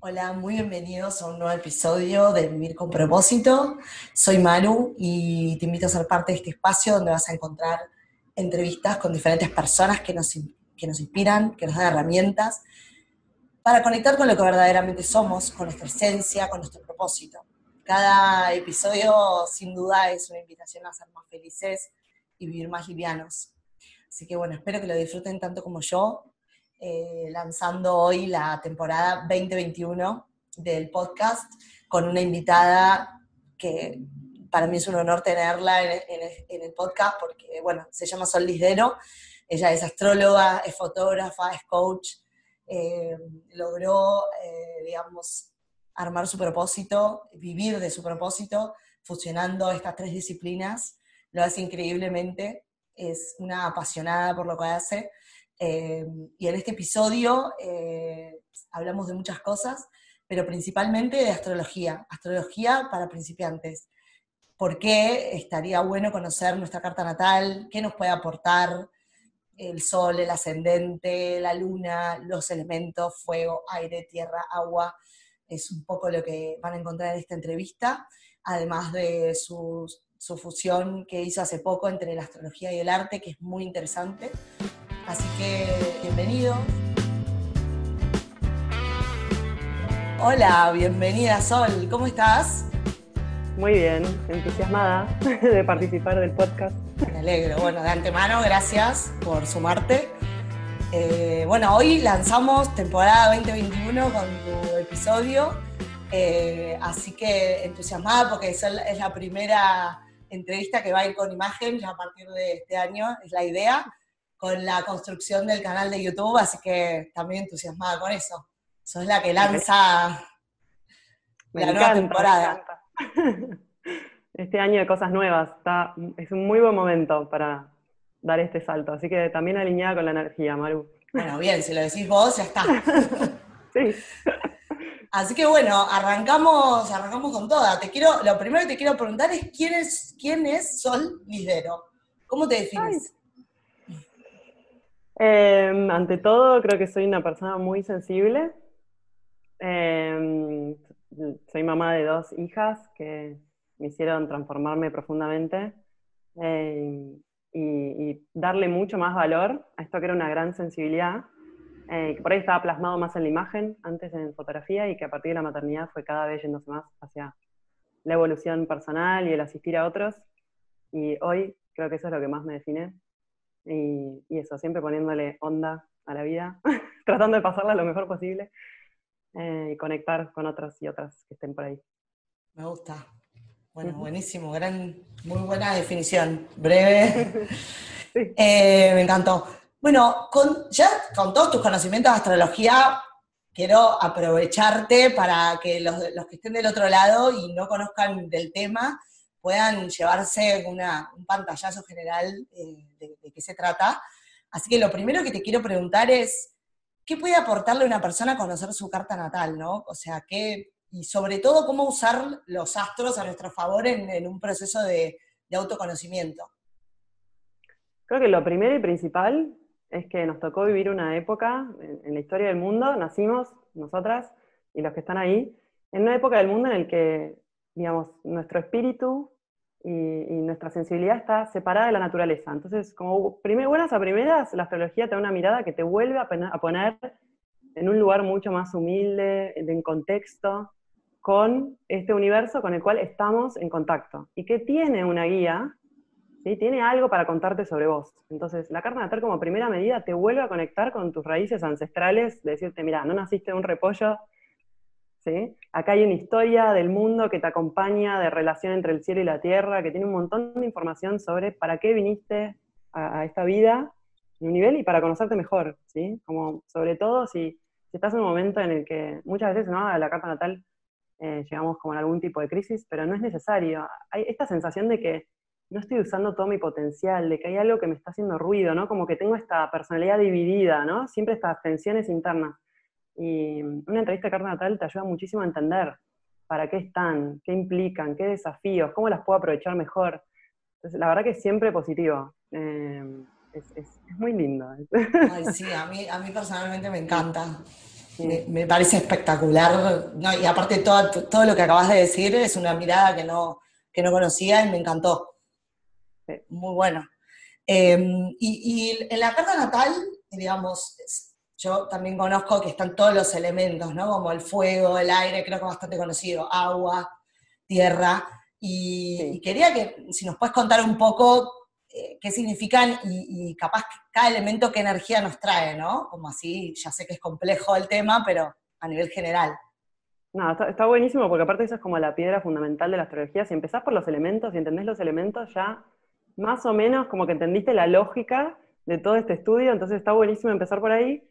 Hola, muy bienvenidos a un nuevo episodio de Vivir con propósito. Soy Maru y te invito a ser parte de este espacio donde vas a encontrar entrevistas con diferentes personas que nos, que nos inspiran, que nos dan herramientas para conectar con lo que verdaderamente somos, con nuestra esencia, con nuestro propósito. Cada episodio sin duda es una invitación a ser más felices y vivir más livianos. Así que bueno, espero que lo disfruten tanto como yo eh, lanzando hoy la temporada 2021 del podcast con una invitada que para mí es un honor tenerla en, el podcast porque, bueno, se llama Sol Lisdero, ella es astróloga, es fotógrafa, es coach, eh, logró, eh, digamos, armar su propósito, vivir de su propósito, fusionando estas tres disciplinas, lo hace increíblemente, es una apasionada por lo que hace eh, y en este episodio eh, hablamos de muchas cosas, pero principalmente de astrología, astrología para principiantes. ¿Por qué estaría bueno conocer nuestra carta natal? ¿Qué nos puede aportar el sol, el ascendente, la luna, los elementos, fuego, aire, tierra, agua? Es un poco lo que van a encontrar en esta entrevista, además de su, su fusión que hizo hace poco entre la astrología y el arte, que es muy interesante. Así que bienvenido. Hola, bienvenida Sol, ¿cómo estás? Muy bien, entusiasmada de participar del podcast. Me alegro, bueno, de antemano, gracias por sumarte. Eh, bueno, hoy lanzamos temporada 2021 con tu episodio, eh, así que entusiasmada porque es la primera entrevista que va a ir con imagen ya a partir de este año, es la idea con la construcción del canal de YouTube, así que también entusiasmada con eso. Sos la que lanza la nueva temporada. Este año de cosas nuevas, está, es un muy buen momento para dar este salto, así que también alineada con la energía, Maru. Bueno, bien, si lo decís vos, ya está. sí. Así que bueno, arrancamos, arrancamos con toda. Te quiero, lo primero que te quiero preguntar es quién es, quién es Sol Lidero. ¿Cómo te defines? Em, ante todo, creo que soy una persona muy sensible. Em, soy mamá de dos hijas que me hicieron transformarme profundamente em, y, darle mucho más valor a esto que era una gran sensibilidad, eh, que por ahí estaba plasmado más en la imagen, antes en fotografía, y que a partir de la maternidad fue cada vez yéndose más hacia la evolución personal y el asistir a otros. Y hoy creo que eso es lo que más me define, y, eso, siempre poniéndole onda a la vida, tratando de pasarla lo mejor posible eh, y conectar con otras y otras que estén por ahí. Me gusta. Bueno, buenísimo, gran, muy buena definición, breve. Eh, me encantó. Bueno, con, ya con todos tus conocimientos de astrología, quiero aprovecharte para que los, los, que estén del otro lado y no conozcan del tema, puedan llevarse un pantallazo general eh, de, qué se trata. Así que lo primero que te quiero preguntar es, ¿qué puede aportarle una persona a conocer su carta natal, no? O sea, ¿qué, y sobre todo, cómo usar los astros a nuestro favor en, un proceso de, autoconocimiento? Creo que lo primero y principal es que nos tocó vivir una época en, la historia del mundo, nacimos nosotras y los que están ahí, en una época del mundo en el que, digamos, nuestro espíritu y, nuestra sensibilidad está separada de la naturaleza. Entonces, como primer, buenas a primeras, la astrología te da una mirada que te vuelve a, poner en un lugar mucho más humilde, en contexto, con este universo con el cual estamos en contacto. Y que tiene una guía, ¿sí? tiene algo para contarte sobre vos. Entonces, la carta natal como primera medida te vuelve a conectar con tus raíces ancestrales, de decirte, mira, no naciste de un repollo, Acá hay una historia del mundo que te acompaña, de relación entre el cielo y la tierra, que tiene un montón de información sobre para qué viniste a, esta vida de un nivel y para conocerte mejor, ¿sí? Como sobre todo si, estás en un momento en el que muchas veces, ¿no? A la carta natal eh, llegamos como en algún tipo de crisis, pero no es necesario. Hay esta sensación de que no estoy usando todo mi potencial, de que hay algo que me está haciendo ruido, ¿no? Como que tengo esta personalidad dividida, ¿no? Siempre estas tensiones internas. Y una entrevista de carta natal te ayuda muchísimo a entender para qué están, qué implican, qué desafíos, cómo las puedo aprovechar mejor. Entonces, la verdad que es siempre positivo. Eh, es, muy lindo. Ay, sí, a mí, a mí personalmente me encanta. Me, parece espectacular. y aparte todo, todo lo que acabas de decir es una mirada que no, que no conocía y me encantó. Muy bueno. Em, y, y, en la carta natal, digamos, yo también conozco que están todos los elementos, ¿no? Como el fuego, el aire, creo que es bastante conocido, agua, tierra. Y, quería que si nos puedes contar un poco eh, qué significan y, capaz cada elemento qué energía nos trae, ¿no? Como así, ya sé que es complejo el tema, pero a nivel general. No, está, buenísimo porque aparte eso es como la piedra fundamental de la astrología. Si empezás por los elementos y entendés los elementos, ya más o menos como que entendiste la lógica de todo este estudio, entonces está buenísimo empezar por ahí.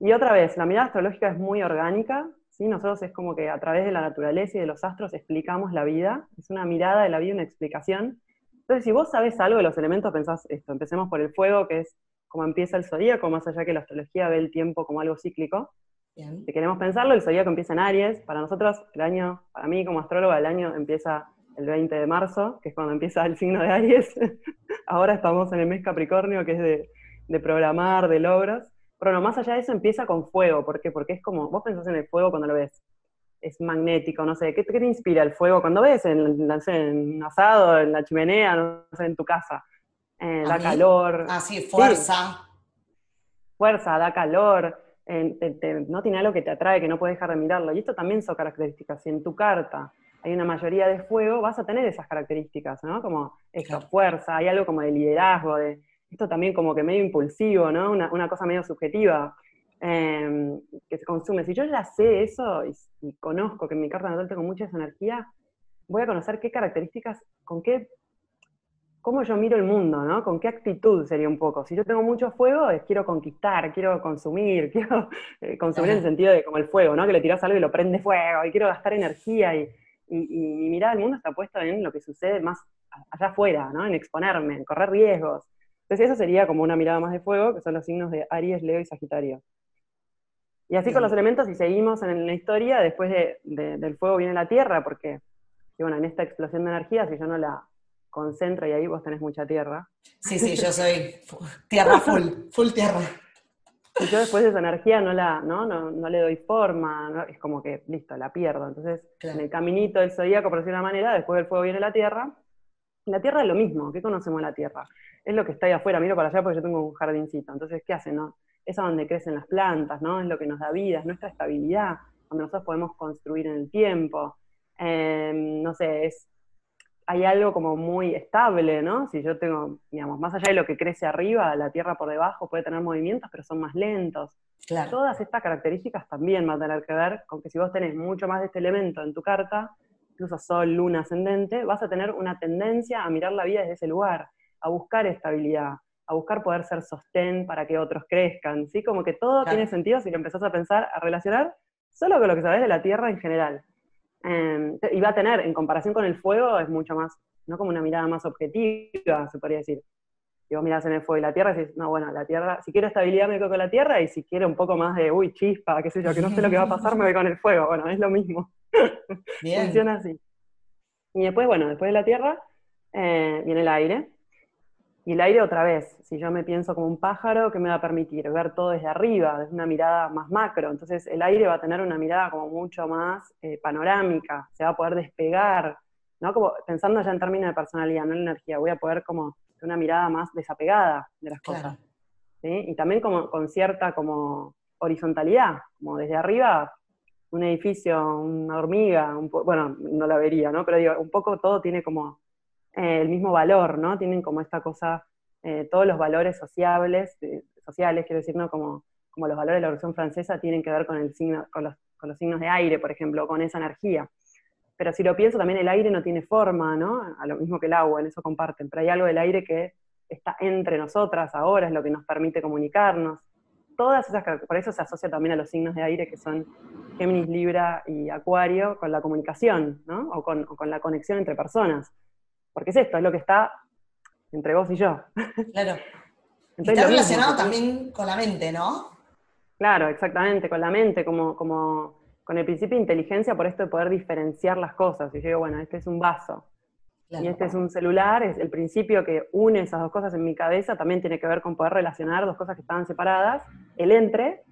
Y otra vez, la mirada astrológica es muy orgánica, ¿sí? Nosotros es como que a través de la naturaleza y de los astros explicamos la vida, es una mirada de la vida, una explicación. Entonces, si vos sabés algo de los elementos, pensás esto, empecemos por el fuego, que es como empieza el zodíaco, más allá que la astrología ve el tiempo como algo cíclico. Si queremos pensarlo, el zodíaco empieza en Aries. Para nosotros, el año, para mí como astróloga, el año empieza el 20 de marzo, que es cuando empieza el signo de Aries. Ahora estamos en el mes Capricornio, que es de, de programar, de logros. Pero no, más allá de eso empieza con fuego. ¿Por qué? Porque es como, vos pensás en el fuego cuando lo ves. Es magnético, no sé. ¿Qué, te inspira el fuego cuando ves en, un asado, en la chimenea, no sé, en tu casa? Eh, da calor. Ah, sí, fuerza. Fuerza, da calor. no tiene algo que te atrae, que no puedes dejar de mirarlo. Y esto también son características. Si en tu carta hay una mayoría de fuego, vas a tener esas características, ¿no? Como esta fuerza, hay algo como de liderazgo, de, esto también como que medio impulsivo, ¿no? Una, cosa medio subjetiva em, que se consume. Si yo ya sé eso y, conozco que en mi carta natal tengo mucha esa energía, voy a conocer qué características, con qué, cómo yo miro el mundo, ¿no? Con qué actitud sería un poco. Si yo tengo mucho fuego, es quiero conquistar, quiero consumir, quiero eh, consumir en el sentido de como el fuego, ¿no? Que le tiras algo y lo prende fuego, y quiero gastar energía, y, y, y mi mirada al mundo está puesta en lo que sucede más allá afuera, ¿no? En exponerme, en correr riesgos. Entonces eso sería como una mirada más de fuego, que son los signos de Aries, Leo y Sagitario. Y así con los elementos, y seguimos en la historia, después del fuego viene la tierra, porque bueno, en esta explosión de energía, si yo no la concentro y ahí vos tenés mucha tierra. Sí, sí, yo soy tierra full, full tierra. Y yo después de esa energía no, la, no, no, le doy forma, es como que, listo, la pierdo. Entonces, en el caminito del zodíaco, por decir una manera, después del fuego viene la tierra. La tierra es lo mismo, ¿qué conocemos la tierra? es lo que está ahí afuera, miro para allá porque yo tengo un jardincito. Entonces, ¿qué hace? No? Es a donde crecen las plantas, ¿no? Es lo que nos da vida, es nuestra estabilidad, donde nosotros podemos construir en el tiempo. Em, no sé, es, hay algo como muy estable, ¿no? Si yo tengo, digamos, más allá de lo que crece arriba, la tierra por debajo puede tener movimientos, pero son más lentos. Todas estas características también van a tener que ver con que si vos tenés mucho más de este elemento en tu carta, incluso sol, luna, ascendente, vas a tener una tendencia a mirar la vida desde ese lugar a buscar estabilidad, a buscar poder ser sostén para que otros crezcan, ¿sí? Como que todo tiene sentido si lo empezás a pensar, a relacionar solo con lo que sabes de la Tierra en general. Em, y va a tener, en comparación con el fuego, es mucho más, no como una mirada más objetiva, se podría decir. Si vos mirás en el fuego y la Tierra, decís, no, bueno, la Tierra, si quiero estabilidad me quedo con la Tierra, y si quiero un poco más de, uy, chispa, qué sé yo, que no sé lo que va a pasar, me voy con el fuego. Bueno, es lo mismo. Funciona así. Y después, bueno, después de la Tierra, eh, viene el aire, y el aire otra vez, si yo me pienso como un pájaro, ¿qué me va a permitir? Ver todo desde arriba, desde una mirada más macro. Entonces el aire va a tener una mirada como mucho más eh, panorámica, se va a poder despegar, ¿no? Como pensando ya en términos de personalidad, no en energía, voy a poder como una mirada más desapegada de las cosas. Y también como con cierta como horizontalidad, como desde arriba, un edificio, una hormiga, bueno, no la vería, ¿no? Pero digo, un poco todo tiene como eh, el mismo valor, ¿no? Tienen como esta cosa, eh, todos los valores sociables, eh, sociales, quiero decir, ¿no? Como, como los valores de la Revolución Francesa tienen que ver con, el signo, con, los, con los signos de aire, por ejemplo, con esa energía. Pero si lo pienso, también el aire no tiene forma, ¿no? A lo mismo que el agua, en eso comparten. Pero hay algo del aire que está entre nosotras ahora, es lo que nos permite comunicarnos. Todas esas, por eso se asocia también a los signos de aire que son Géminis, Libra y Acuario con la comunicación, ¿no? O con, o con la conexión entre personas. Porque es esto, es lo que está entre vos y yo. Claro. está relacionado también con la mente, ¿no? Claro, exactamente, con la mente, como, como con el principio de inteligencia, por esto de poder diferenciar las cosas. Y yo digo, bueno, este es un vaso, y este es un celular, es el principio que une esas dos cosas en mi cabeza también tiene que ver con poder relacionar dos cosas que estaban separadas, el entre,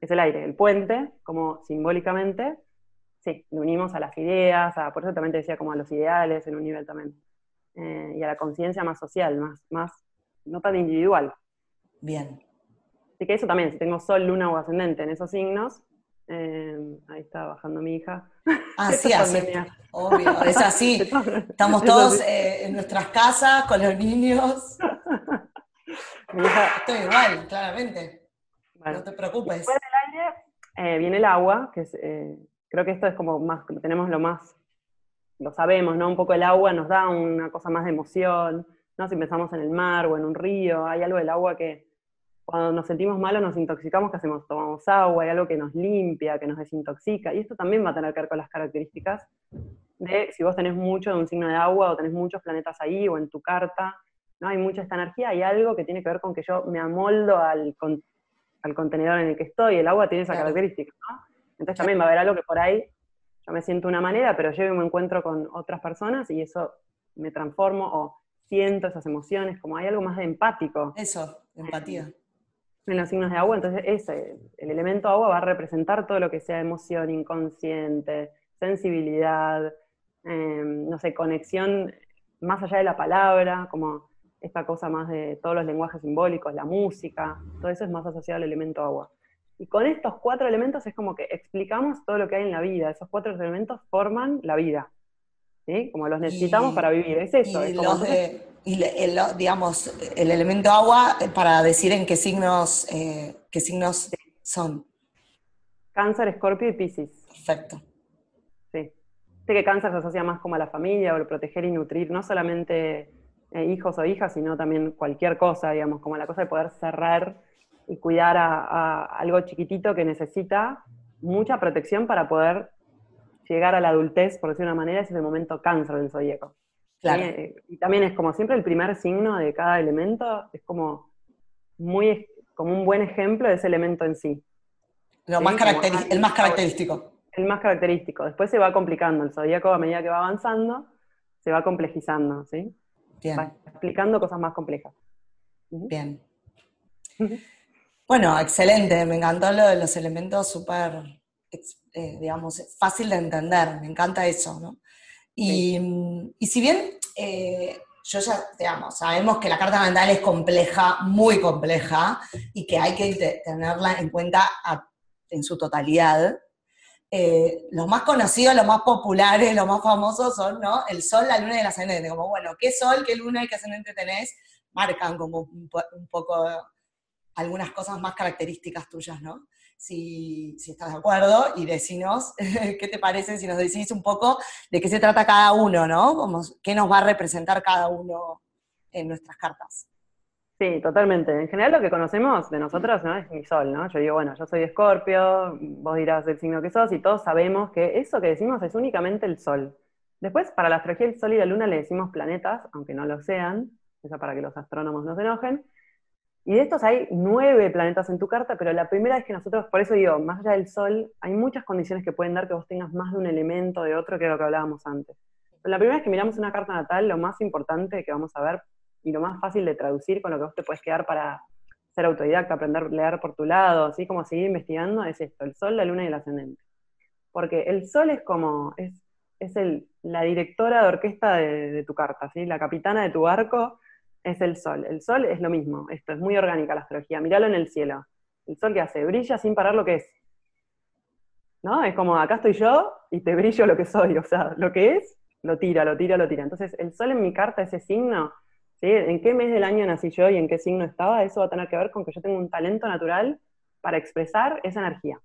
es el aire, el puente, como simbólicamente, sí, le unimos a las ideas, a, por eso también te decía como a los ideales en un nivel también, eh, y a la conciencia más social, más, más, no tan individual. Bien. Así que eso también, si tengo sol, luna o ascendente en esos signos, eh, ahí está bajando mi hija. Ah, sí, así. Obvio, es así. Estamos todos eh, en nuestras casas con los niños. Estoy igual, claramente. no te preocupes. Después del aire eh, viene el agua, que es, creo que esto es como más, tenemos lo más, lo sabemos, ¿no? Un poco el agua nos da una cosa más de emoción, ¿no? Si pensamos en el mar o en un río, hay algo del agua que cuando nos sentimos malos, nos intoxicamos, ¿qué hacemos? Tomamos agua, hay algo que nos limpia, que nos desintoxica, y esto también va a tener que ver con las características de si vos tenés mucho de un signo de agua o tenés muchos planetas ahí o en tu carta, ¿no? Hay mucha esta energía, hay algo que tiene que ver con que yo me amoldo al, al contenedor en el que estoy, el agua tiene esa característica, ¿no? Entonces también va a haber algo que por ahí yo me siento una manera, pero llego y me encuentro con otras personas y eso me transformo o siento esas emociones, como hay algo más de empático. Eso, empatía en los signos de agua, entonces ese, el elemento agua va a representar todo lo que sea emoción, inconsciente, sensibilidad, em, no sé, conexión más allá de la palabra, como esta cosa más de todos los lenguajes simbólicos, la música, todo eso es más asociado al elemento agua. Y con estos cuatro elementos es como que explicamos todo lo que hay en la vida, esos cuatro elementos forman la vida, ¿sí? Como los necesitamos para vivir, es eso. es como y el, digamos, el elemento agua para decir en qué signos, eh, qué signos son. Cáncer, Escorpio y Piscis. Perfecto. Sí. Sé que cáncer se asocia más como a la familia, o proteger y nutrir, no solamente eh, hijos o hijas, sino también cualquier cosa, digamos, como la cosa de poder cerrar y cuidar a, algo chiquitito que necesita mucha protección para poder llegar a la adultez, por decir de una manera, ese es el momento cáncer del zodíaco. Eh, y también es como siempre el primer signo de cada elemento, es como muy como un buen ejemplo de ese elemento en sí. Lo más el más característico. El más característico. Después se va complicando. El zodíaco, a medida que va avanzando, se va complejizando, ¿sí? Va explicando cosas más complejas. Bien. Bueno, excelente. Me encantó lo de los elementos súper, eh, digamos, fácil de entender. Me encanta eso, ¿no? Y, si bien eh, yo ya, digamos, sabemos que la carta mental es compleja, muy compleja, y que hay que tenerla en cuenta en su totalidad, eh, los más conocidos, los más populares, los más famosos son, ¿no? El sol, la luna y el ascendente. Como, bueno, ¿qué sol, qué luna y qué ascendente tenés? Marcan como un, un poco algunas cosas más características tuyas, ¿no? Si, estás de acuerdo y decinos qué te parece si nos decís un poco de qué se trata cada uno, ¿no? Como, ¿Qué nos va a representar cada uno en nuestras cartas? Sí, totalmente. En general lo que conocemos de nosotros ¿no? es mi sol, ¿no? Yo digo, bueno, yo soy escorpio, vos dirás el signo que sos, y todos sabemos que eso que decimos es únicamente el sol. Después, para la astrología, el sol y la luna le decimos planetas, aunque no lo sean, eso para que los astrónomos no se enojen, y de estos hay nueve planetas en tu carta, pero la primera vez que nosotros, por eso digo, más allá del Sol, hay muchas condiciones que pueden dar que vos tengas más de un elemento de otro que lo que hablábamos antes. La primera vez que miramos una carta natal, lo más importante que vamos a ver y lo más fácil de traducir con lo que vos te puedes quedar para ser autodidacta, aprender a leer por tu lado, así como seguir investigando, es esto, el Sol, la Luna y el Ascendente. Porque el Sol es como, es, es el, la directora de orquesta de, de tu carta, ¿sí? la capitana de tu barco, es el sol. El sol es lo mismo, esto es muy orgánica la astrología, míralo en el cielo. El sol que hace, brilla sin parar lo que es. ¿No? Es como, acá estoy yo y te brillo lo que soy, o sea, lo que es, lo tira, lo tira, lo tira. Entonces, el sol en mi carta, ese signo, ¿sí? ¿En qué mes del año nací yo y en qué signo estaba? Eso va a tener que ver con que yo tengo un talento natural para expresar esa energía.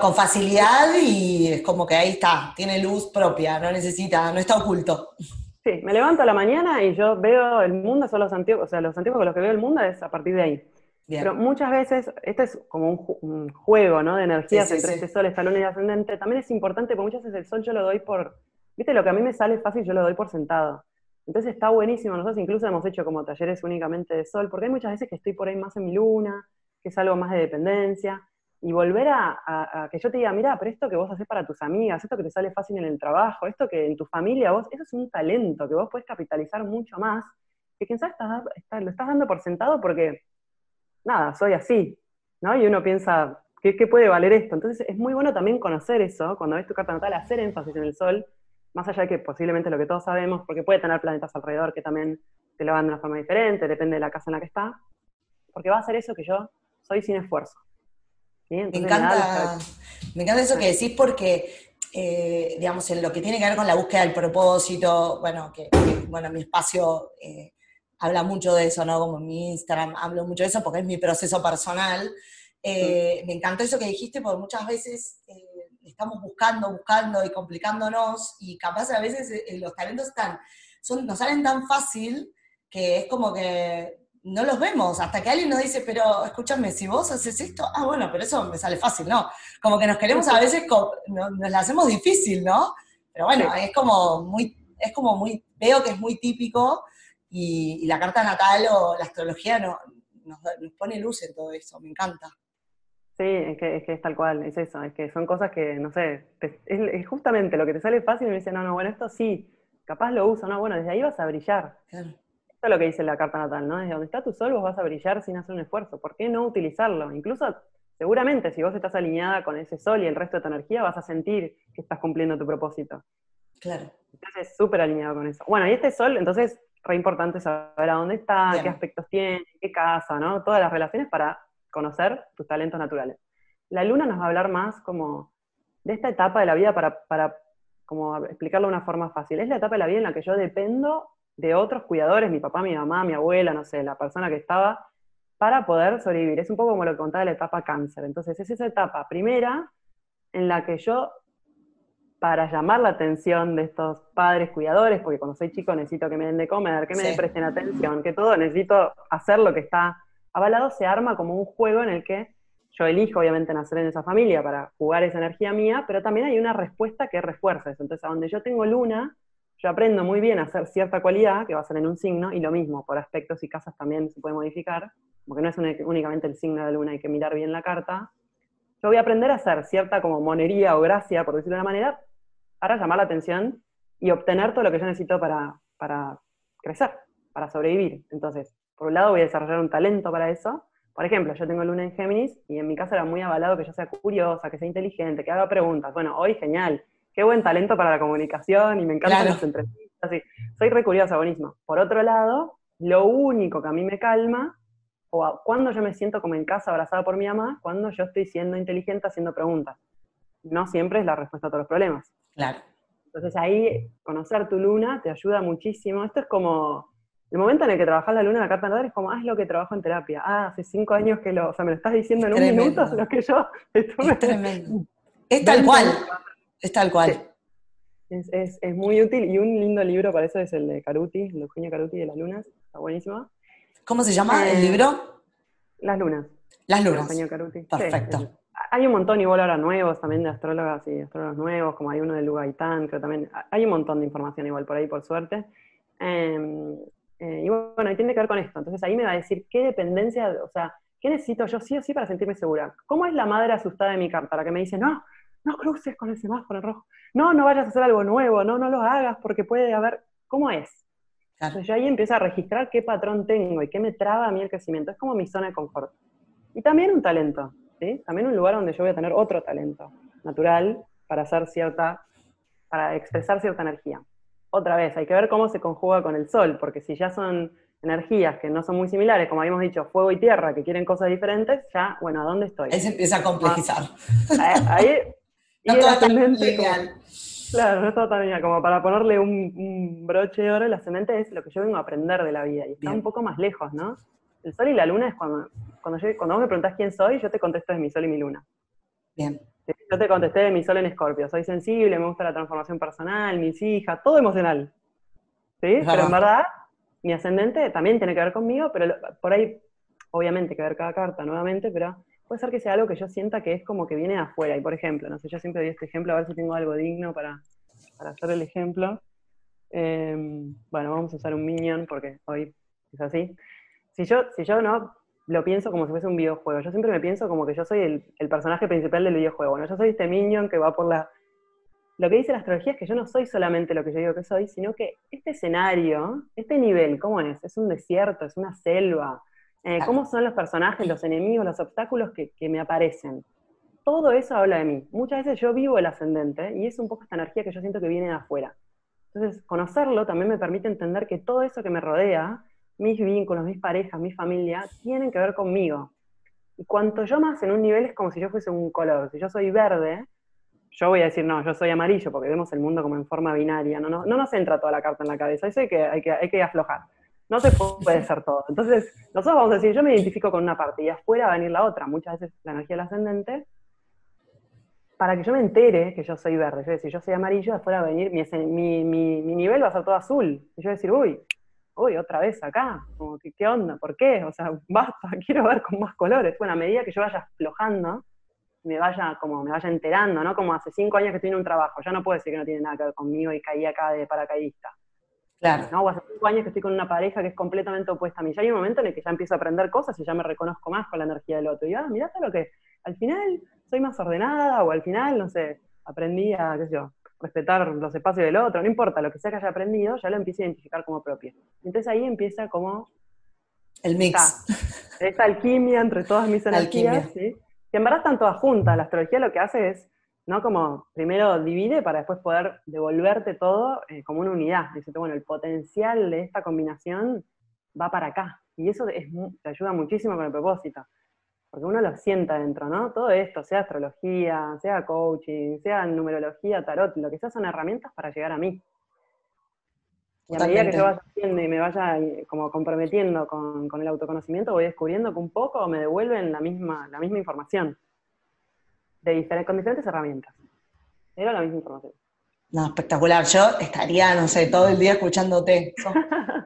Con facilidad y es como que ahí está, tiene luz propia, no necesita, no está oculto. Sí, me levanto a la mañana y yo veo el mundo, son los antiguos, o sea, los antiguos con los que veo el mundo es a partir de ahí. Pero muchas veces, este es como un, juego, ¿no? De energías entre este sol, esta luna y ascendente. También es importante, porque muchas veces el sol yo lo doy por, viste, lo que a mí me sale fácil yo lo doy por sentado. Entonces está buenísimo. Nosotros incluso hemos hecho como talleres únicamente de sol, porque hay muchas veces que estoy por ahí más en mi luna, que es algo más de dependencia y volver a, que yo te diga, mira, pero esto que vos haces para tus amigas, esto que te sale fácil en el trabajo, esto que en tu familia vos, eso es un talento que vos puedes capitalizar mucho más, que quien sabe lo estás dando por sentado porque, nada, soy así, ¿no? Y uno piensa, ¿Qué, puede valer esto? Entonces es muy bueno también conocer eso, cuando ves tu carta natal, hacer énfasis en el sol, más allá de que posiblemente lo que todos sabemos, porque puede tener planetas alrededor que también te lo van de una forma diferente, depende de la casa en la que está, porque va a hacer eso que yo soy sin esfuerzo. Me, encanta, me encanta eso que decís porque, eh, digamos, en lo que tiene que ver con la búsqueda del propósito, bueno, que, bueno, mi espacio eh, habla mucho de eso, ¿no? Como mi Instagram hablo mucho de eso porque es mi proceso personal. Eh, me encantó eso que dijiste porque muchas veces estamos buscando, buscando y complicándonos y capaz a veces los talentos están, son, nos salen tan fácil que es como que no los vemos, hasta que alguien nos dice, pero escúchame, si vos haces esto, ah, bueno, pero eso me sale fácil, ¿no? Como que nos queremos a veces, nos, la hacemos difícil, ¿no? Pero bueno, es como muy, es como muy, veo que es muy típico y, la carta natal o la astrología nos, pone luz en todo eso, me encanta. Sí, es que, es que es tal cual, es eso, es que son cosas que, no sé, es, justamente lo que te sale fácil y me dice, no, no, bueno, esto sí, capaz lo uso, no, bueno, desde ahí vas a brillar. Claro. Esto es lo que dice la carta natal, ¿no? Desde donde está tu sol vos vas a brillar sin hacer un esfuerzo. ¿Por qué no utilizarlo? Incluso, seguramente, si vos estás alineada con ese sol y el resto de tu energía, vas a sentir que estás cumpliendo tu propósito. Claro. Entonces, súper alineado con eso. Bueno, y este sol, entonces, re importante saber a dónde está, qué aspectos tiene, qué casa, ¿no? Todas las relaciones para conocer tus talentos naturales. La luna nos va a hablar más como de esta etapa de la vida para, para como explicarlo de una forma fácil. Es la etapa de la vida en la que yo dependo de otros cuidadores, mi papá, mi mamá, mi abuela, no sé, la persona que estaba, para poder sobrevivir. Es un poco como lo que contaba la etapa cáncer. Entonces, es esa etapa primera en la que yo, para llamar la atención de estos padres cuidadores, porque cuando soy chico necesito que me den de comer, que me presten atención, que todo, necesito hacer lo que está avalado, se arma como un juego en el que yo elijo, obviamente, nacer en esa familia para jugar esa energía mía, pero también hay una respuesta que refuerza eso. Entonces, a donde yo tengo luna, yo aprendo muy bien a hacer cierta cualidad, que va a ser en un signo, y lo mismo, por aspectos y casas también se puede modificar, porque no es únicamente el signo de la luna, hay que mirar bien la carta. Yo voy a aprender a hacer cierta como monería o gracia, por decirlo de una manera, para llamar la atención y obtener todo lo que yo necesito para, para crecer, para sobrevivir. Entonces, por un lado voy a desarrollar un talento para eso. Por ejemplo, yo tengo luna en Géminis y en mi casa era muy avalado que yo sea curiosa, que sea inteligente, que haga preguntas. Bueno, hoy genial qué buen talento para la comunicación y me encantan las entrevistas. Soy re curiosa, buenísimo. Por otro lado, lo único que a mí me calma, o cuando yo me siento como en casa abrazada por mi mamá, cuando yo estoy siendo inteligente haciendo preguntas. No siempre es la respuesta a todos los problemas. Claro. Entonces ahí conocer tu luna te ayuda muchísimo. Esto es como el momento en el que trabajas la luna en la carta natal es como, ah, es lo que trabajo en terapia. Ah, hace cinco años que lo, o sea, me lo estás diciendo en un minuto, lo que yo estuve. Es tremendo. Es tal cual. Es tal cual. Es, muy útil y un lindo libro para eso es el de Caruti, el de Eugenio Caruti de las lunas, está buenísimo. ¿Cómo se llama el eh, libro? Las lunas. Las lunas. Eugenio Caruti. Perfecto. hay un montón igual ahora nuevos también de astrólogas y astrólogos nuevos, como hay uno de Lugaitán, creo también. Hay un montón de información igual por ahí, por suerte. Em, eh, y bueno, y tiene que ver con esto. Entonces ahí me va a decir qué dependencia, o sea, qué necesito yo sí o sí para sentirme segura. ¿Cómo es la madre asustada de mi carta? La que me dice, no, no cruces con el semáforo rojo, no, no vayas a hacer algo nuevo, no, no lo hagas porque puede haber, ¿cómo es? Entonces yo ahí empiezo a registrar qué patrón tengo y qué me traba a mí el crecimiento. Es como mi zona de confort. Y también un talento, ¿sí? También un lugar donde yo voy a tener otro talento natural para hacer cierta, para expresar cierta energía. Otra vez, hay que ver cómo se conjuga con el sol, porque si ya son energías que no son muy similares, como habíamos dicho, fuego y tierra, que quieren cosas diferentes, ya, bueno, ¿a dónde estoy? Ahí se empieza a complejizar. Ah, ahí, no todo tan claro, no todo tan lineal. Como para ponerle un, broche de oro, el ascendente es lo que yo vengo a aprender de la vida y está un poco más lejos, ¿no? El sol y la luna es cuando, cuando, yo, cuando vos me preguntás quién soy, yo te contesto de mi sol y mi luna. Bien. Yo te contesté de mi sol en Escorpio. Soy sensible, me gusta la transformación personal, mis hijas, todo emocional. ¿Sí? Pero en verdad, mi ascendente también tiene que ver conmigo, pero por ahí, obviamente, que ver cada carta nuevamente, pero puede ser que sea algo que yo sienta que es como que viene de afuera. Y por ejemplo, no sé, yo siempre doy este ejemplo, a ver si tengo algo digno para, hacer el ejemplo. Em, bueno, vamos a usar un minion porque hoy es así. Si yo, si yo no lo pienso como si fuese un videojuego, yo siempre me pienso como que yo soy el, personaje principal del videojuego. ¿no? Yo soy este minion que va por la... Lo que dice la astrología es que yo no soy solamente lo que yo digo que soy, sino que este escenario, este nivel, ¿cómo es? Es un desierto, es una selva, eh, cómo son los personajes, los enemigos, los obstáculos que, me aparecen. todo eso habla de mí. Muchas veces yo vivo el ascendente y es un poco esta energía que yo siento que viene de afuera. Entonces, conocerlo también me permite entender que todo eso que me rodea, mis vínculos, mis parejas, mi familia, tienen que ver conmigo. Y cuanto yo más en un nivel es como si yo fuese un color. Si yo soy verde, yo voy a decir, no, yo soy amarillo, porque vemos el mundo como en forma binaria. No, no, no nos entra toda la carta en la cabeza. Eso hay que, hay que, hay que aflojar. No se puede ser todo. Entonces, nosotros vamos a decir, yo me identifico con una parte y afuera va a venir la otra. Muchas veces la energía ascendente para que yo me entere que yo soy verde. Yo decir, yo soy amarillo, afuera va a venir, mi, mi, mi, nivel va a ser todo azul. Y yo voy a decir, uy, uy, otra vez acá. Como, ¿qué, ¿Qué onda? ¿Por qué? O sea, basta, quiero ver con más colores. Bueno, a medida que yo vaya aflojando, me vaya, como me vaya enterando, ¿no? Como hace cinco años que estoy en un trabajo, ya no puedo decir que no tiene nada que ver conmigo y caí acá de paracaidista. Claro. ¿no? O hace cinco años que estoy con una pareja que es completamente opuesta a mí. Ya hay un momento en el que ya empiezo a aprender cosas y ya me reconozco más con la energía del otro. Y ah, mirá lo que al final soy más ordenada o al final, no sé, aprendí a, qué sé yo, respetar los espacios del otro, no importa, lo que sea que haya aprendido, ya lo empiezo a identificar como propio. Entonces ahí empieza como... El mix. Esta, alquimia entre todas mis energías, ¿sí? que en verdad están todas juntas. La astrología lo que hace es, ¿no? Como primero divide para después poder devolverte todo eh, como una unidad. Dice, bueno, el potencial de esta combinación va para acá. Y eso es, te ayuda muchísimo con el propósito porque uno lo sienta dentro, ¿no? Todo esto, sea astrología, sea coaching, sea numerología, tarot, lo que sea son herramientas para llegar a mí. Y a medida que yo vaya haciendo y me vaya eh, como comprometiendo con, el autoconocimiento, voy descubriendo que un poco me devuelven la misma, la misma información, de con diferentes herramientas, pero la misma información. No, espectacular. Yo estaría, no sé, todo el día escuchándote.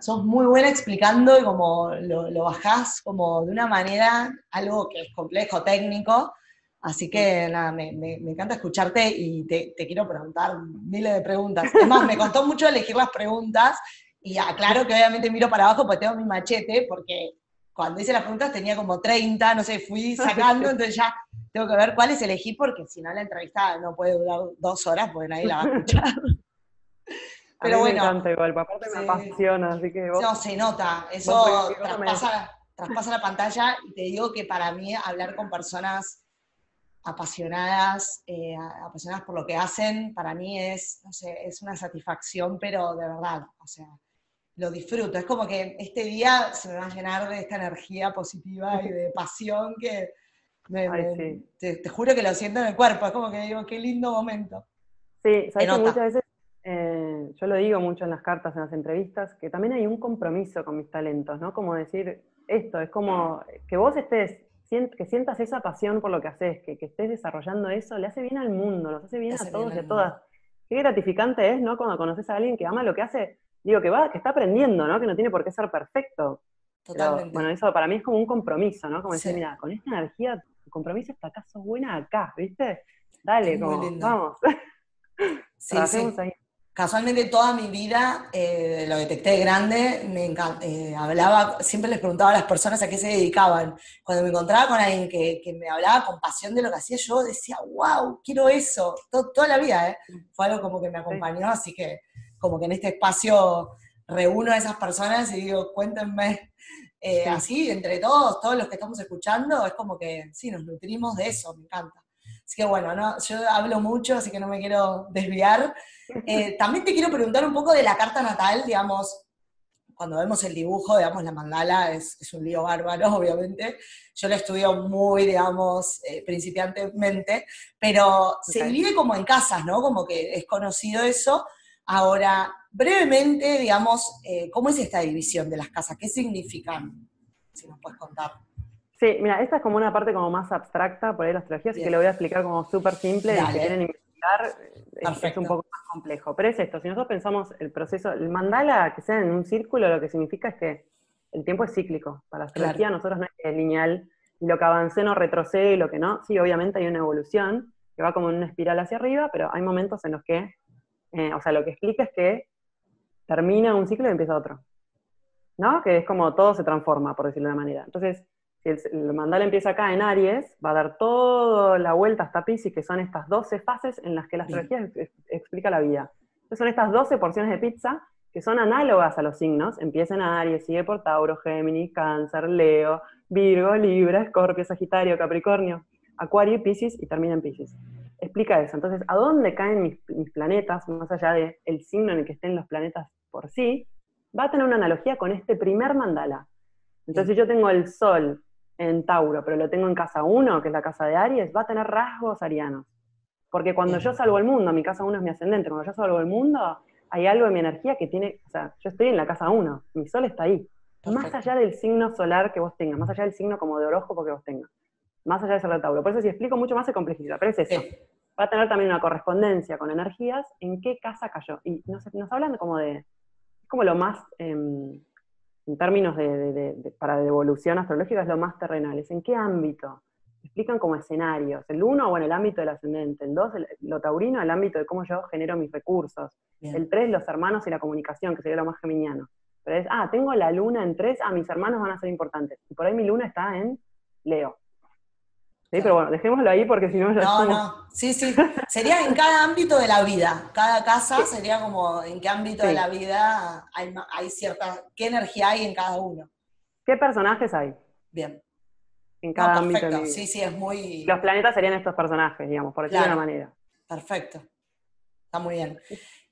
Sos, muy buena explicando y como lo, bajás como de una manera, algo que es complejo, técnico. Así que nada, me, encanta escucharte y te, quiero preguntar miles de preguntas. Además, me costó mucho elegir las preguntas y aclaro que obviamente miro para abajo porque tengo mi machete, porque cuando hice las preguntas tenía como 30, no sé, fui sacando, entonces ya tengo que ver cuáles elegí porque si no la entrevista no puede durar dos horas porque nadie la va a escuchar. Pero bueno. Me encanta igual, aparte me apasiona, así que No, se nota, eso traspasa, traspasa la pantalla y te digo que para mí hablar con personas apasionadas, eh, apasionadas por lo que hacen, para mí es, no sé, es una satisfacción, pero de verdad, o sea, lo disfruto. Es como que este día se me va a llenar de esta energía positiva y de pasión que te, juro que lo siento en el cuerpo. Es como que digo, qué lindo momento. Sí, sabes que muchas veces, eh, yo lo digo mucho en las cartas, en las entrevistas, que también hay un compromiso con mis talentos, ¿no? Como decir, esto, es como que vos estés que sientas esa pasión por lo que haces, que, estés desarrollando eso, le hace bien al mundo, nos hace bien a todos y a todas. Qué gratificante es, ¿no? Cuando conoces a alguien que ama lo que hace, digo, que va, que está aprendiendo, ¿no? Que no tiene por qué ser perfecto. Totalmente. bueno, eso para mí es como un compromiso, ¿no? Como decir, mira, con esta energía, tu compromiso está acá, sos buena acá, ¿viste? Dale, como, vamos. Sí, sí. Ahí. Casualmente toda mi vida, eh, lo detecté grande, me encanta, eh, hablaba, siempre les preguntaba a las personas a qué se dedicaban. Cuando me encontraba con alguien que, que me hablaba con pasión de lo que hacía, yo decía, wow, quiero eso, toda la vida, ¿eh? Fue algo como que me acompañó, así que como que en este espacio reúno a esas personas y digo, cuéntenme, eh, así, entre todos, todos los que estamos escuchando, es como que sí, nos nutrimos de eso, me encanta. Así que bueno, no, yo hablo mucho, así que no me quiero desviar. Eh, también te quiero preguntar un poco de la carta natal, digamos, cuando vemos el dibujo, digamos, la mandala es, es un lío bárbaro, obviamente. Yo lo estudio muy, digamos, eh, principiantemente, pero se divide como en casas, ¿no? Como que es conocido eso. Ahora, brevemente, digamos, eh, ¿cómo es esta división de las casas? ¿Qué significan? Si nos puedes contar. Sí, mira, esta es como una parte como más abstracta por ahí la astrología, así que lo voy a explicar como súper simple, y si quieren investigar es, un poco más complejo. Pero es esto, si nosotros pensamos el proceso, el mandala que sea en un círculo, lo que significa es que el tiempo es cíclico. Para la astrología nosotros no es lineal, y lo que avancé no retrocede y lo que no. Sí, obviamente hay una evolución que va como en una espiral hacia arriba, pero hay momentos en los que eh, o sea, lo que explica es que termina un ciclo y empieza otro. ¿No? Que es como todo se transforma, por decirlo de una manera. Entonces, si el, mandala empieza acá en Aries, va a dar toda la vuelta hasta Pisces, que son estas 12 fases en las que la astrología explica la vida. Entonces son estas 12 porciones de pizza que son análogas a los signos. Empieza en Aries, sigue por Tauro, Géminis, Cáncer, Leo, Virgo, Libra, Escorpio, Sagitario, Capricornio. Acuario y Pisces y termina en Pisces. Explica eso. Entonces, ¿a dónde caen mis, planetas, más allá del signo en el que estén los planetas por sí? Va a tener una analogía con este primer mandala. Entonces, si yo tengo el Sol en Tauro, pero lo tengo en casa 1, que es la casa de Aries, va a tener rasgos arianos. Porque cuando yo salgo al mundo, mi casa 1 es mi ascendente, cuando yo salgo al mundo, hay algo de mi energía que tiene, o sea, yo estoy en la casa 1, mi sol está ahí. Más allá del signo solar que vos tengas, más allá del signo como de horóscopo que vos tengas, más allá de ser de Tauro. Por eso si explico mucho más se complejiza, pero es eso. Va a tener también una correspondencia con energías en qué casa cayó. Y nos, nos hablan como de, es como lo más, em, en términos de, para devolución astrológica, es lo más terrenal, es en qué ámbito explican como escenarios. El uno, bueno, el ámbito del ascendente. El dos, lo taurino, el ámbito de cómo yo genero mis recursos. El tres, los hermanos y la comunicación, que sería lo más geminiano. Pero es, ah, tengo la luna en tres, ah, mis hermanos van a ser importantes. Y por ahí mi luna está en Leo. Sí, pero bueno, dejémoslo ahí porque si no ya No, no, sí, sí. Sería en cada ámbito de la vida. Cada casa sería como en qué ámbito de la vida hay, hay cierta, qué energía hay en cada uno. ¿Qué personajes hay? Bien en cada ámbito. Sí, sí, es muy... Los planetas serían estos personajes, digamos, por decirlo de una manera. Perfecto. Está muy bien.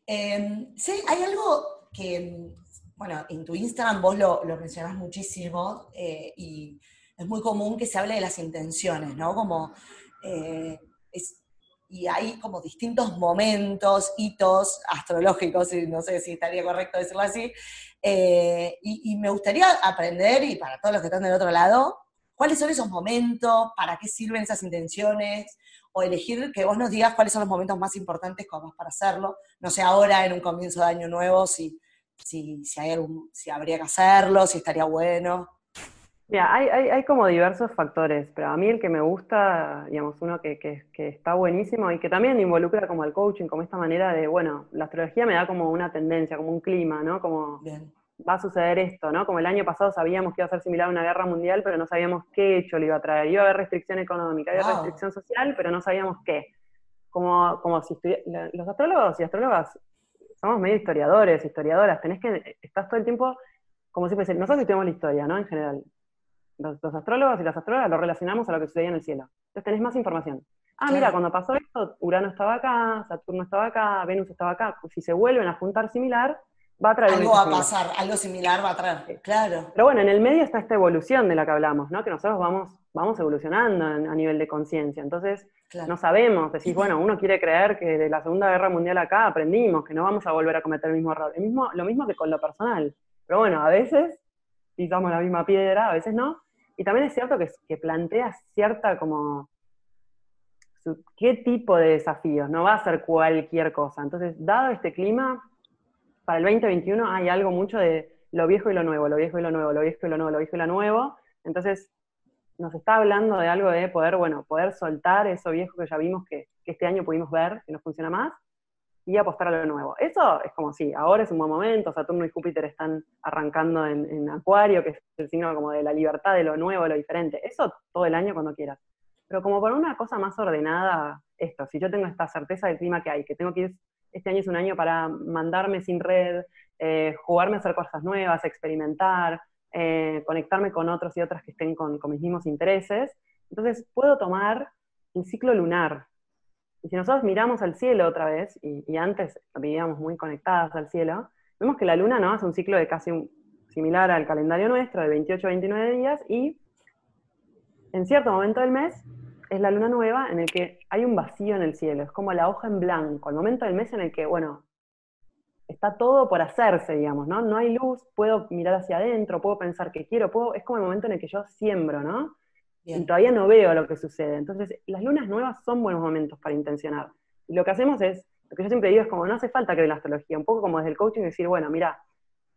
Em, sí, hay algo que, bueno, en tu Instagram vos lo, lo mencionás muchísimo eh, y es muy común que se hable de las intenciones, ¿no? Como, eh, y hay como distintos momentos, hitos astrológicos, y no sé si estaría correcto decirlo así, eh, y, me gustaría aprender, y para todos los que están del otro lado, cuáles son esos momentos, para qué sirven esas intenciones, o elegir que vos nos digas cuáles son los momentos más importantes como para hacerlo. No sé ahora en un comienzo de año nuevo si, si, si, hay algún, si habría que hacerlo, si estaría bueno. Mira, hay, hay, hay, como diversos factores, pero a mí el que me gusta, digamos, uno que, que, que, está buenísimo y que también involucra como el coaching, como esta manera de, bueno, la astrología me da como una tendencia, como un clima, ¿no? Como Bien va a suceder esto, ¿no? Como el año pasado sabíamos que iba a ser similar a una guerra mundial, pero no sabíamos qué hecho le iba a traer. Iba a haber restricción económica, había restricción social, pero no sabíamos qué. Como, como si los astrólogos y astrólogas somos medio historiadores, historiadoras, tenés que, estás todo el tiempo, como si fuese, nosotros estudiamos la historia, ¿no? En general. Los, astrólogos y las astrólogas lo relacionamos a lo que sucedía en el cielo. Entonces tenés más información. Ah, mira, cuando pasó esto, Urano estaba acá, Saturno estaba acá, Venus estaba acá. Si se vuelven a juntar similar, va a traer algo va a pasar, algo similar va a traer, claro. Pero bueno, en el medio está esta evolución de la que hablamos, ¿no? Que nosotros vamos, vamos evolucionando a nivel de conciencia. Entonces, no sabemos, decís, bueno, uno quiere creer que de la Segunda Guerra Mundial acá aprendimos, que no vamos a volver a cometer el mismo error. mismo, lo mismo que con lo personal. Pero bueno, a veces pisamos la misma piedra, a veces no. Y también es cierto que, plantea cierta como qué tipo de desafíos, no va a ser cualquier cosa. Entonces, dado este clima, para el 2021 hay algo mucho de lo viejo y lo nuevo, lo viejo y lo nuevo, lo viejo y lo nuevo, lo viejo y lo nuevo. Entonces, nos está hablando de algo de poder, bueno, poder soltar eso viejo que ya vimos que, este año pudimos ver que no funciona más y apostar a lo nuevo. Eso es como si ahora es un buen momento, Saturno y Júpiter están arrancando en, en, Acuario, que es el signo como de la libertad, de lo nuevo, de lo diferente. Eso todo el año cuando quieras. Pero como por una cosa más ordenada, esto, si yo tengo esta certeza del clima que hay, que tengo que ir este año es un año para mandarme sin red, eh, jugarme a hacer cosas nuevas, experimentar, eh, conectarme con otros y otras que estén con, mis mismos intereses. Entonces puedo tomar un ciclo lunar. Y si nosotros miramos al cielo otra vez, y, antes vivíamos muy conectadas al cielo, vemos que la luna no hace un ciclo de casi similar al calendario nuestro, de 28 a 29 días, y en cierto momento del mes es la luna nueva en el que hay un vacío en el cielo, es como la hoja en blanco, el momento del mes en el que, bueno, está todo por hacerse, digamos, ¿no? No hay luz, puedo mirar hacia adentro, puedo pensar que quiero, puedo, es como el momento en el que yo siembro, ¿no? Y todavía no veo lo que sucede. Entonces, las lunas nuevas son buenos momentos para intencionar. Y lo que hacemos es, lo que yo siempre digo es como, no hace falta creer en la astrología, un poco como desde el coaching decir, bueno, mira,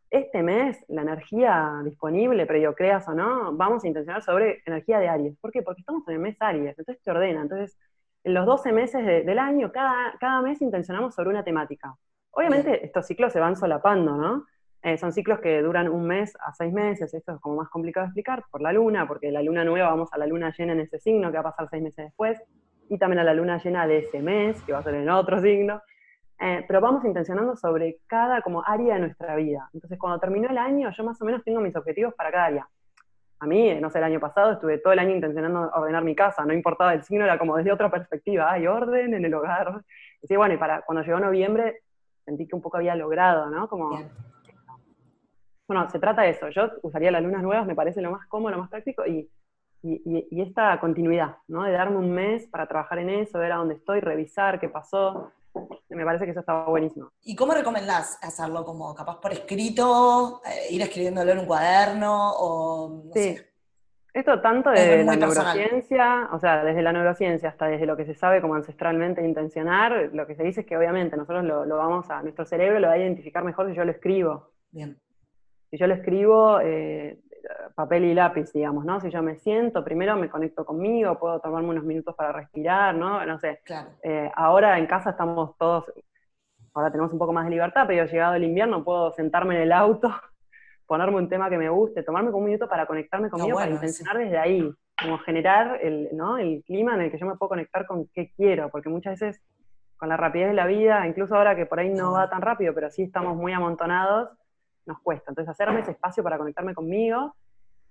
este mes la energía disponible, pero yo creas o no, vamos a intencionar sobre energía de Aries. ¿Por qué? Porque estamos en el mes Aries, entonces te ordena. Entonces, en los 12 meses del año, cada, cada mes intencionamos sobre una temática. Obviamente estos ciclos se van solapando, ¿no? Eh, son ciclos que duran un mes a seis meses, esto es como más complicado de explicar, por la luna, porque la luna nueva vamos a la luna llena en ese signo, que va a pasar seis meses después, y también a la luna llena de ese mes, que va a ser en otro signo. Eh, pero vamos intencionando sobre cada como área de nuestra vida. Entonces, cuando terminó el año, yo más o menos tengo mis objetivos para cada área. a mí, no sé, el año pasado estuve todo el año intencionando ordenar mi casa, no importaba el signo, era como desde otra perspectiva, hay orden en el hogar. Y sí, bueno, y para cuando llegó noviembre sentí que un poco había logrado, ¿no? Como, bueno, se trata de eso, yo usaría las lunas nuevas, me parece lo más cómodo, lo más práctico, y, y, esta continuidad, ¿no? De darme un mes para trabajar en eso, ver a dónde estoy, revisar qué pasó, me parece que eso estaba buenísimo. ¿Y cómo recomendás hacerlo? ¿Como capaz por escrito, eh, ir escribiéndolo en un cuaderno o sí. Esto tanto desde la neurociencia, o sea, desde la neurociencia hasta desde lo que se sabe como ancestralmente intencionar, lo que se dice es que obviamente nosotros lo, vamos a, nuestro cerebro lo va a identificar mejor si yo lo escribo. Bien. Si yo lo escribo, eh, papel y lápiz, digamos, ¿no? Si yo me siento, primero me conecto conmigo, puedo tomarme unos minutos para respirar, ¿no? No sé. Eh, ahora en casa estamos todos, ahora tenemos un poco más de libertad, pero llegado el invierno puedo sentarme en el auto, ponerme un tema que me guste, tomarme como un minuto para conectarme conmigo, para intencionar desde ahí, como generar el, ¿no? el clima en el que yo me puedo conectar con qué quiero, porque muchas veces con la rapidez de la vida, incluso ahora que por ahí no va tan rápido, pero sí estamos muy amontonados, nos cuesta. Entonces, hacerme ese espacio para conectarme conmigo.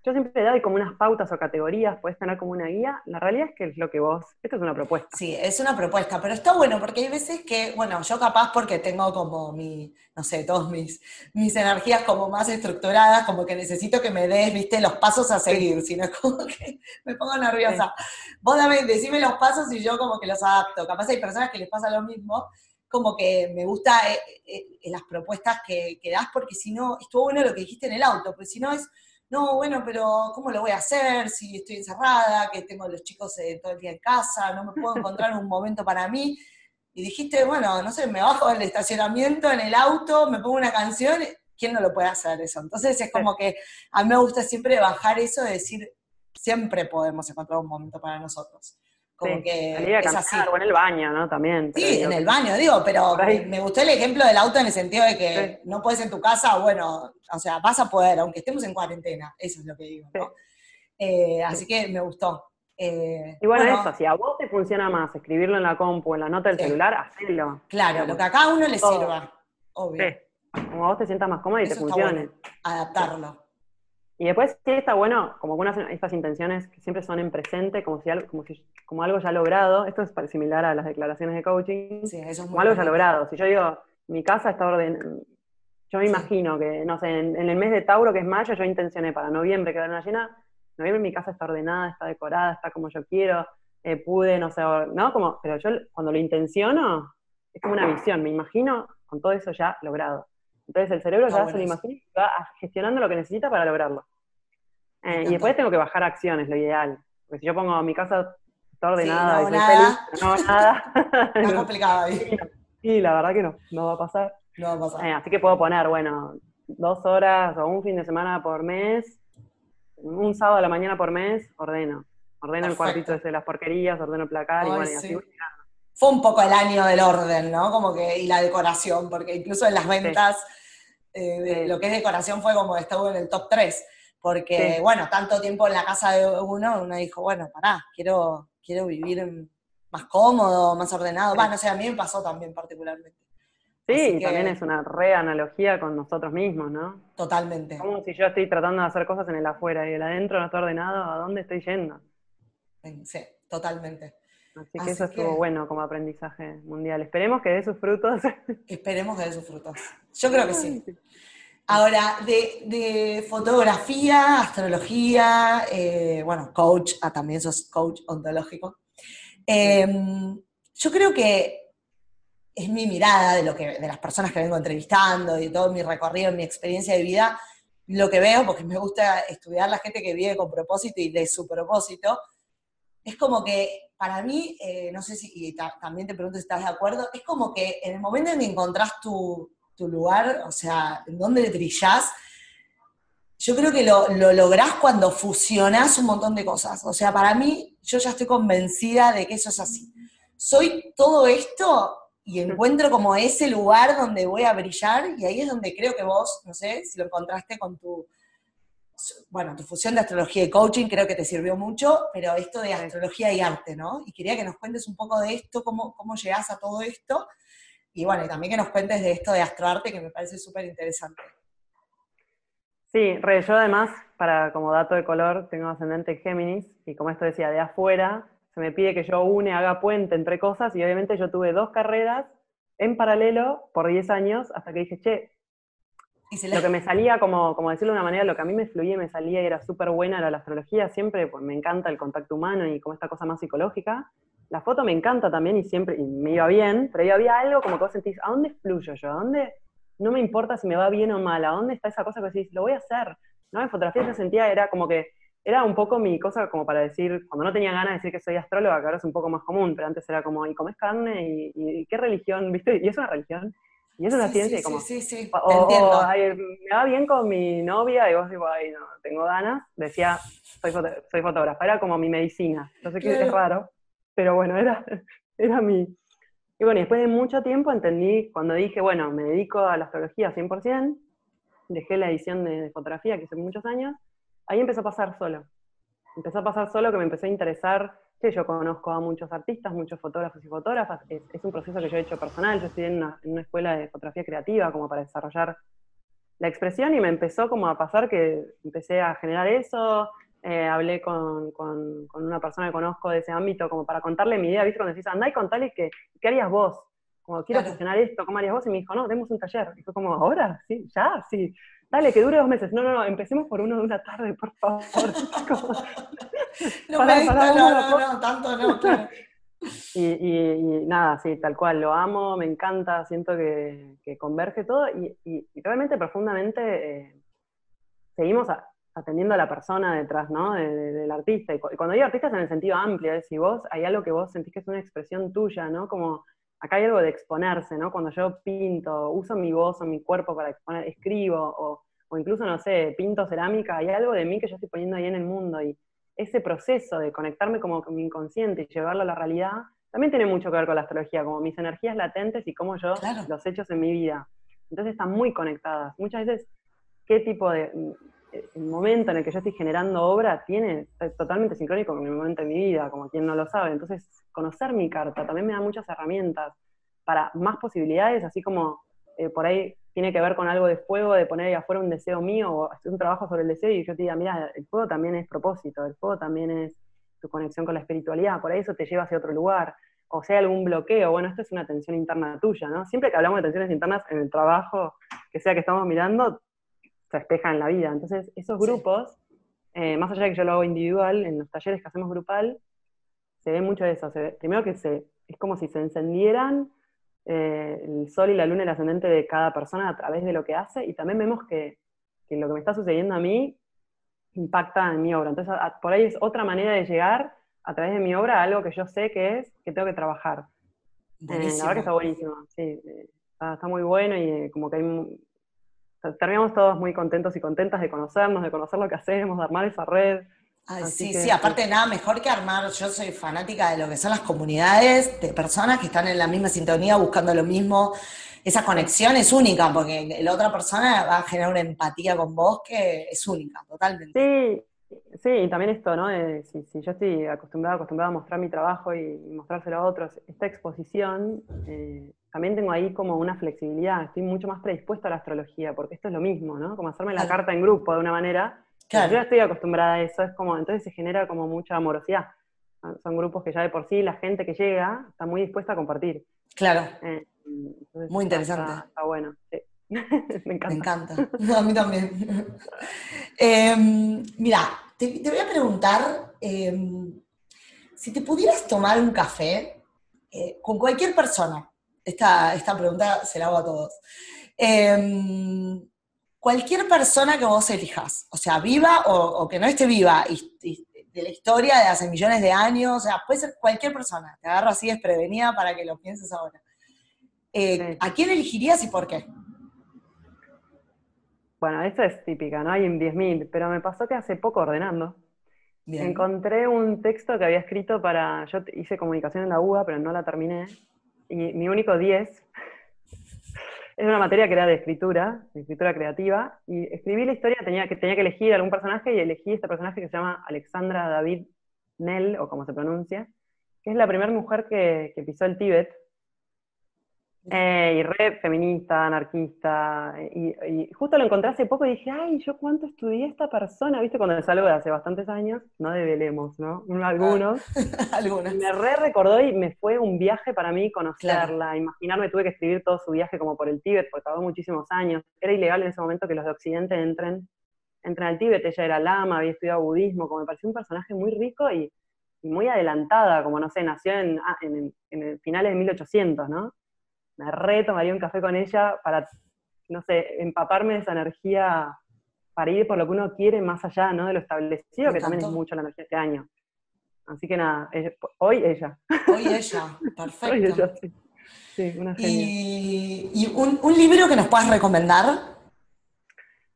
Yo siempre doy como unas pautas o categorías, puedes tener como una guía. La realidad es que es lo que vos. Esto es una propuesta. Sí, es una propuesta, pero está bueno porque hay veces que, bueno, yo capaz porque tengo como mi, no sé, todas mis, mis energías como más estructuradas, como que necesito que me des, viste, los pasos a seguir, si no es como que me pongo nerviosa. Vos dame, decime los pasos y yo como que los adapto. Capaz hay personas que les pasa lo mismo como que me gusta eh, eh, las propuestas que, das, porque si no, estuvo bueno lo que dijiste en el auto, porque si no es, no, bueno, pero ¿cómo lo voy a hacer si estoy encerrada, que tengo los chicos eh, todo el día en casa, no me puedo encontrar un momento para mí? Y dijiste, bueno, no sé, me bajo del estacionamiento en el auto, me pongo una canción, ¿quién no lo puede hacer eso? Entonces es como que a mí me gusta siempre bajar eso de decir, siempre podemos encontrar un momento para nosotros. Como que es así. O en el baño, ¿no? También. Sí, en el baño, digo, pero me gustó el ejemplo del auto en el sentido de que no puedes en tu casa, bueno, o sea, vas a poder, aunque estemos en cuarentena, eso es lo que digo, ¿no? Eh, así que me gustó. Eh, y bueno, eso, si a vos te funciona más escribirlo en la compu, en la nota del celular, hacelo. Claro, lo que a cada uno le sirva, obvio. Como a vos te sientas más cómodo y te funcione. Adaptarlo. Y después sí está bueno, como algunas estas intenciones que siempre son en presente, como si algo, como si, como algo ya logrado, esto es similar a las declaraciones de coaching, sí, eso es como algo ya logrado. Si yo digo, mi casa está ordenada, yo me imagino que, no sé, en, el mes de Tauro, que es mayo, yo intencioné para noviembre que va una llena, noviembre mi casa está ordenada, está decorada, está como yo quiero, eh, pude, no sé, ¿no? Como, pero yo cuando lo intenciono, es como una visión, me imagino con todo eso ya logrado. Entonces el cerebro ya se lo imagina y va gestionando lo que necesita para lograrlo. Eh, y después tengo que bajar acciones, lo ideal. Porque si yo pongo mi casa está ordenada y feliz, no nada. es complicado ahí. Sí, la verdad que no, no va a pasar. No va a pasar. Eh, así que puedo poner, bueno, dos horas o un fin de semana por mes, un sábado a la mañana por mes, ordeno. Ordeno el cuartito de las porquerías, ordeno el placar y bueno, y así Fue un poco el año del orden, ¿no? Como que, y la decoración, porque incluso en las ventas, eh, lo que es decoración fue como estuvo en el top 3 porque, bueno, tanto tiempo en la casa de uno, uno dijo, bueno, pará, quiero, quiero vivir más cómodo, más ordenado. Va, no sé, a mí me pasó también particularmente. Sí, también es una reanalogía con nosotros mismos, ¿no? Totalmente. Como si yo estoy tratando de hacer cosas en el afuera y el adentro no está ordenado, ¿a dónde estoy yendo? Sí, totalmente. Así que eso estuvo bueno como aprendizaje mundial. Esperemos que dé sus frutos. Esperemos que dé sus frutos. Yo creo que sí. Ahora, de, fotografía, astrología, eh, bueno, coach, ah, también sos coach ontológico. Em, yo creo que es mi mirada de, lo que, de las personas que vengo entrevistando y todo mi recorrido, mi experiencia de vida, lo que veo, porque me gusta estudiar la gente que vive con propósito y de su propósito, es como que para mí, eh, no sé si, y también te pregunto si estás de acuerdo, es como que en el momento en que encontrás tu, tu lugar, o sea, en dónde brillás, yo creo que lo, lo lográs cuando fusionás un montón de cosas. O sea, para mí, yo ya estoy convencida de que eso es así. Soy todo esto y encuentro como ese lugar donde voy a brillar y ahí es donde creo que vos, no sé, si lo encontraste con tu, bueno, tu fusión de astrología y coaching creo que te sirvió mucho, pero esto de astrología y arte, ¿no? Y quería que nos cuentes un poco de esto, cómo, cómo llegás a todo esto y bueno, y también que nos cuentes de esto de astroarte, que me parece súper interesante. Sí, re, yo además para como dato de color, tengo ascendente Géminis, y como esto decía, de afuera, se me pide que yo une, haga puente entre cosas, y obviamente yo tuve dos carreras en paralelo por 10 años, hasta que dije, che, lo que me salía, como, como decirlo de una manera, lo que a mí me fluía y me salía y era súper buena era la astrología, siempre pues, me encanta el contacto humano y como esta cosa más psicológica. La foto me encanta también y siempre, y me iba bien, pero ahí había algo como que vos sentís, ¿a dónde fluyo yo? ¿A dónde? No me importa si me va bien o mal, ¿a dónde está esa cosa que decís, lo voy a hacer? ¿No? En fotografía se sentía, era como que, era un poco mi cosa como para decir, cuando no tenía ganas de decir que soy astróloga, que ahora es un poco más común, pero antes era como, ¿y comes carne? ¿Y, y qué religión? ¿Viste? ¿Y es una religión? Y es una ciencia como, sí, sí, o, me va bien con mi novia y vos digo, ay, no, tengo ganas. Decía, soy, soy fotógrafa, era como mi medicina. No sé qué es raro, pero bueno, era, era mi... Y bueno, después de mucho tiempo entendí, cuando dije, bueno, me dedico a la astrología 100%, dejé la edición de, fotografía que hice muchos años, ahí empezó a pasar solo. Empezó a pasar solo que me empecé a interesar yo conozco a muchos artistas, muchos fotógrafos y fotógrafas, es, un proceso que yo he hecho personal, yo estoy en una, escuela de fotografía creativa como para desarrollar la expresión y me empezó como a pasar que empecé a generar eso, eh, hablé con, con, una persona que conozco de ese ámbito como para contarle mi idea, ¿viste? Cuando decís, andá y contale que, qué harías vos, como quiero claro. esto, ¿cómo harías vos? Y me dijo, no, demos un taller. Y fue como, ¿ahora? Sí, ya, sí. Dale, que dure dos meses. No, no, no, empecemos por uno de una tarde, por favor. no, me no, no, no, tanto no, Y, y, nada, sí, tal cual, lo amo, me encanta, siento que, que converge todo y, y realmente profundamente eh, seguimos atendiendo a la persona detrás, ¿no? del artista. Y, cuando digo artista es en el sentido amplio, es si vos hay algo que vos sentís que es una expresión tuya, ¿no? Como acá hay algo de exponerse, ¿no? Cuando yo pinto, uso mi voz o mi cuerpo para exponer, escribo, o, o, incluso, no sé, pinto cerámica, hay algo de mí que yo estoy poniendo ahí en el mundo, y ese proceso de conectarme como con mi inconsciente y llevarlo a la realidad, también tiene mucho que ver con la astrología, como mis energías latentes y cómo yo los hechos en mi vida. Entonces están muy conectadas. Muchas veces, qué tipo de, el momento en el que yo estoy generando obra tiene totalmente sincrónico con mi momento de mi vida, como quien no lo sabe. Entonces, conocer mi carta también me da muchas herramientas para más posibilidades, así como eh, por ahí tiene que ver con algo de fuego, de poner ahí afuera un deseo mío o hacer un trabajo sobre el deseo y yo te diga, mira, el fuego también es propósito, el fuego también es tu conexión con la espiritualidad, por ahí eso te lleva hacia otro lugar. O sea, algún bloqueo, bueno, esto es una tensión interna tuya, ¿no? Siempre que hablamos de tensiones internas en el trabajo, que sea que estamos mirando, se despeja en la vida. Entonces, esos grupos, eh, más allá de que yo lo hago individual, en los talleres que hacemos grupal, se ve mucho eso. primero que se, es como si se encendieran eh, el sol y la luna, el ascendente de cada persona a través de lo que hace, y también vemos que, lo que me está sucediendo a mí impacta en mi obra. Entonces, por ahí es otra manera de llegar a través de mi obra a algo que yo sé que es, que tengo que trabajar. Eh, la verdad que está buenísimo, sí, está, está, muy bueno y como que hay terminamos todos muy contentos y contentas de conocernos, de conocer lo que hacemos, de armar esa red. sí, sí, aparte nada mejor que armar, yo soy fanática de lo que son las comunidades de personas que están en la misma sintonía buscando lo mismo. Esa conexión es única porque la otra persona va a generar una empatía con vos que es única, totalmente. Sí, sí, y también esto, ¿no? si, yo estoy acostumbrada, acostumbrada a mostrar mi trabajo y, mostrárselo a otros, esta exposición eh, también tengo ahí como una flexibilidad, estoy mucho más predispuesta a la astrología, porque esto es lo mismo, ¿no? Como hacerme la carta en grupo de una manera. Yo ya estoy acostumbrada a eso, es como, entonces se genera como mucha amorosidad. Son grupos que ya de por sí la gente que llega está muy dispuesta a compartir. Claro. Eh, muy interesante. Está, bueno, sí. Me encanta. Me encanta. a mí también. Em, mira, te, voy a preguntar, em, si te pudieras tomar un café eh, con cualquier persona, esta, esta pregunta se la hago a todos. Em, cualquier persona que vos elijas, o sea, viva o, que no esté viva, de la historia de hace millones de años, o sea, puede ser cualquier persona, te agarro así desprevenida para que lo pienses ahora. Eh, ¿A quién elegirías y por qué? Bueno, esto es típica, ¿no? Hay en 10.000, pero me pasó que hace poco ordenando, encontré un texto que había escrito para, yo hice comunicación en la UBA, pero no la terminé, y mi único 10 es una materia que era de escritura, de escritura creativa, y escribí la historia, tenía que, tenía que elegir algún personaje y elegí este personaje que se llama Alexandra David Nell, o como se pronuncia, que es la primera mujer que, pisó el Tíbet. Eh, y re feminista, anarquista, y, justo lo encontré hace poco y dije, ay, yo cuánto estudié esta persona, viste, cuando me salgo de hace bastantes años, no develemos, ¿no? Algunos. Algunos. Me re recordó y me fue un viaje para mí conocerla, imaginarme, tuve que escribir todo su viaje como por el Tíbet, porque tardó muchísimos años. Era ilegal en ese momento que los de Occidente entren, entren al Tíbet, ella era lama, había estudiado budismo, como me pareció un personaje muy rico y, muy adelantada, como no sé, nació en, ah, en, en finales de 1800, ¿no? Me re tomaría un café con ella para, no sé, empaparme de esa energía para ir por lo que uno quiere más allá ¿no? de lo establecido, que también es mucho la energía este año. Así que nada, hoy ella. Hoy ella, perfecto. Hoy ella, sí. sí una genia. ¿Y, un, libro que nos puedas recomendar?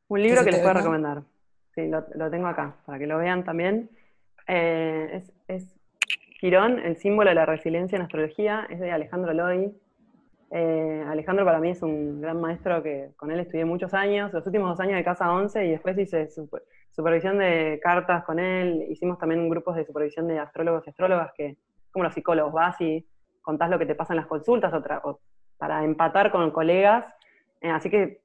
Un libro que, les pueda recomendar. Sí, lo, tengo acá, para que lo vean también. Eh, es, es Girón, el símbolo de la resiliencia en astrología, es de Alejandro Loy, eh, Alejandro para mí es un gran maestro que con él estudié muchos años, los últimos dos años de Casa 11 y después hice supervisión de cartas con él, hicimos también grupos de supervisión de astrólogos y astrólogas que, como los psicólogos, vas y contás lo que te pasa en las consultas o, para empatar con colegas, eh, así que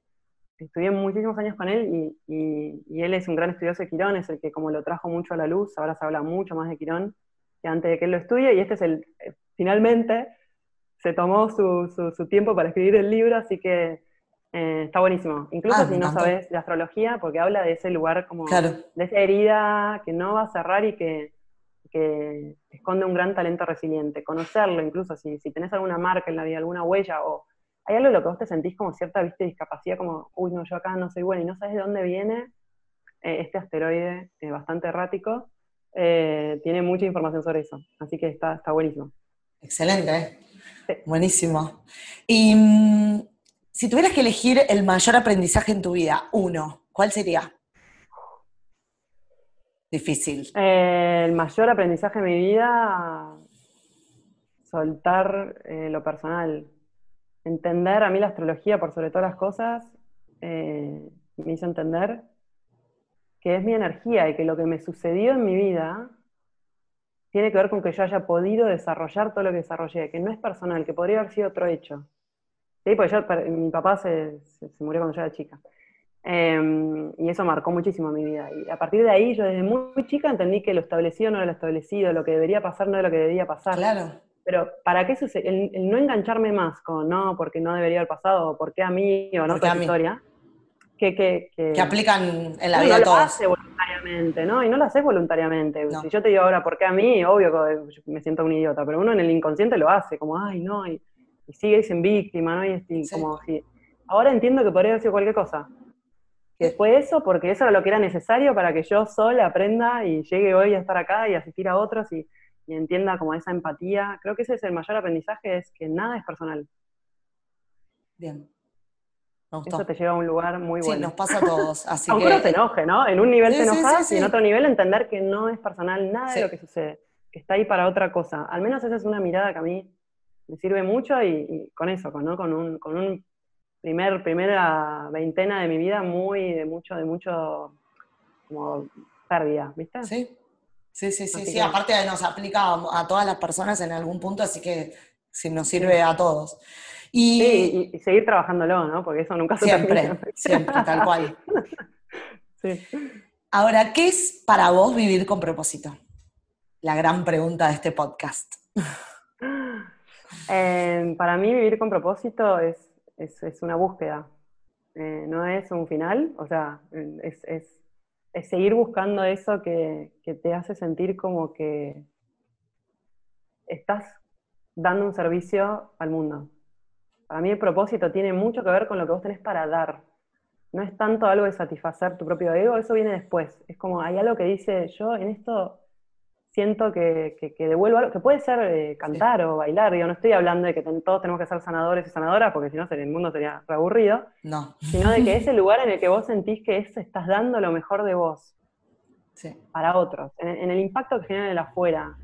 estudié muchísimos años con él y, él es un gran estudioso de Quirón, es el que como lo trajo mucho a la luz, ahora se habla mucho más de Quirón que antes de que él lo estudie y este es el, eh, finalmente, se tomó su, su, tiempo para escribir el libro, así que eh, está buenísimo. Incluso ah, si no sabes de astrología, porque habla de ese lugar como de esa herida que no va a cerrar y que, que, esconde un gran talento resiliente. Conocerlo, incluso si, si tenés alguna marca en la vida, alguna huella, o hay algo en lo que vos te sentís como cierta ¿viste, discapacidad, como, uy, no, yo acá no soy buena y no sabes de dónde viene eh, este asteroide eh, bastante errático. tiene mucha información sobre eso, así que está, está buenísimo. Excelente, ¿eh? Buenísimo. Y mm, si tuvieras que elegir el mayor aprendizaje en tu vida, uno, ¿cuál sería? Difícil. Eh, el mayor aprendizaje en mi vida, soltar eh, lo personal. Entender a mí la astrología por sobre todas las cosas, eh, me hizo entender que es mi energía y que lo que me sucedió en mi vida tiene que ver con que yo haya podido desarrollar todo lo que desarrollé, que no es personal, que podría haber sido otro hecho. ¿Sí? Porque yo, mi papá se, murió cuando yo era chica. Em, y eso marcó muchísimo mi vida. Y a partir de ahí, yo desde muy chica entendí que lo establecido no era lo establecido, lo que debería pasar no era lo que debía pasar. Claro. Pero ¿para qué sucede? El, no engancharme más con no, porque no debería haber pasado, o porque a mí, o no, otra historia, que, que, que, aplican en la vida no todos voluntariamente, ¿no? Y no lo haces voluntariamente. Si yo te digo ahora, ¿por qué a mí? Obvio que me siento un idiota, pero uno en el inconsciente lo hace, como, ay, no, y, sigue en víctima, ¿no? Y como si... Ahora entiendo que podría haber sido cualquier cosa. Que fue eso porque eso era lo que era necesario para que yo sola aprenda y llegue hoy a estar acá y asistir a otros y, y entienda como esa empatía. Creo que ese es el mayor aprendizaje, es que nada es personal. Bien. Eso te lleva a un lugar muy bueno. Sí, nos pasa a todos. Así Aunque que... te enoje, ¿no? En un nivel te enojas y en otro nivel entender que no es personal nada de lo que sucede, que está ahí para otra cosa. Al menos esa es una mirada que a mí me sirve mucho y, con eso, con, ¿no? con, un, con un primer, primera veintena de mi vida muy, de mucho, de mucho, como pérdida, ¿viste? Sí. Sí, sí, sí, sí. Aparte nos aplica a todas las personas en algún punto, así que sí, nos sirve a todos. Y, y, seguir trabajándolo, ¿no? Porque eso nunca se Siempre, siempre, tal cual. sí. Ahora, ¿qué es para vos vivir con propósito? La gran pregunta de este podcast. Eh, para mí vivir con propósito es, es, una búsqueda, eh, no es un final, o sea, es, es seguir buscando eso que, que, te hace sentir como que estás dando un servicio al mundo. Para mí el propósito tiene mucho que ver con lo que vos tenés para dar. No es tanto algo de satisfacer tu propio ego, eso viene después. Es como, hay algo que dice, yo en esto siento que, que, devuelvo algo, que puede ser eh, cantar o bailar, yo no estoy hablando de que todos tenemos que ser sanadores y sanadoras, porque si no el mundo sería aburrido, no. sino de que es el lugar en el que vos sentís que es, estás dando lo mejor de vos para otros, en, en, el impacto que genera en el afuera,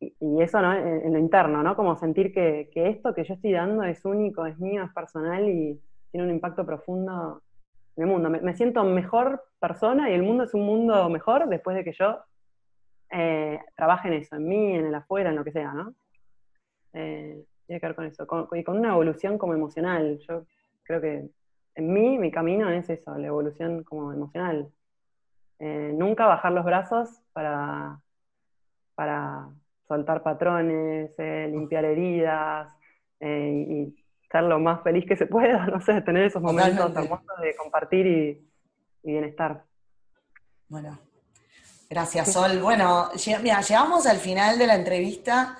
y eso ¿no? En, lo interno, ¿no? Como sentir que, esto que yo estoy dando es único, es mío, es personal y tiene un impacto profundo en el mundo. Me, siento mejor persona y el mundo es un mundo mejor después de que yo eh, trabaje en eso, en mí, en el afuera, en lo que sea, ¿no? Eh, tiene que ver con eso, y con una evolución como emocional. Yo creo que en mí, mi camino es eso, la evolución como emocional. Eh, nunca bajar los brazos para, para soltar patrones, eh, limpiar heridas eh, y estar lo más feliz que se pueda, no sé, tener esos momentos hermosos de compartir y, bienestar. Bueno, gracias Sol. Bueno, mira, llegamos al final de la entrevista.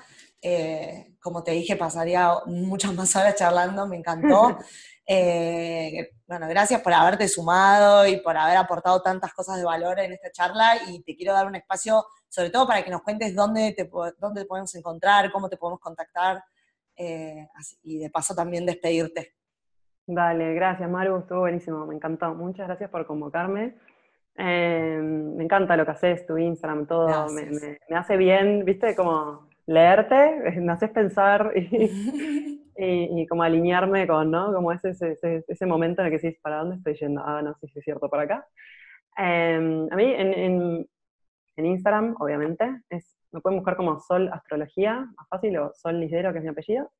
como te dije, pasaría muchas más horas charlando, me encantó. Eh, bueno, gracias por haberte sumado y por haber aportado tantas cosas de valor en esta charla y te quiero dar un espacio, sobre todo para que nos cuentes dónde te, dónde podemos encontrar, cómo te podemos contactar eh, y de paso también despedirte. Dale, gracias Maru, estuvo buenísimo, me encantó. Muchas gracias por convocarme. Eh, me encanta lo que haces, tu Instagram, todo, me, me, hace bien, viste, como leerte, me haces pensar y, y, como alinearme con, ¿no? Como ese, ese, ese, momento en el que decís, ¿para dónde estoy yendo? Ah, no sé si es cierto, para acá. Em, a mí en, en, en, Instagram, obviamente, es, me pueden buscar como Sol Astrología, más fácil, o Sol Lisdero, que es mi apellido.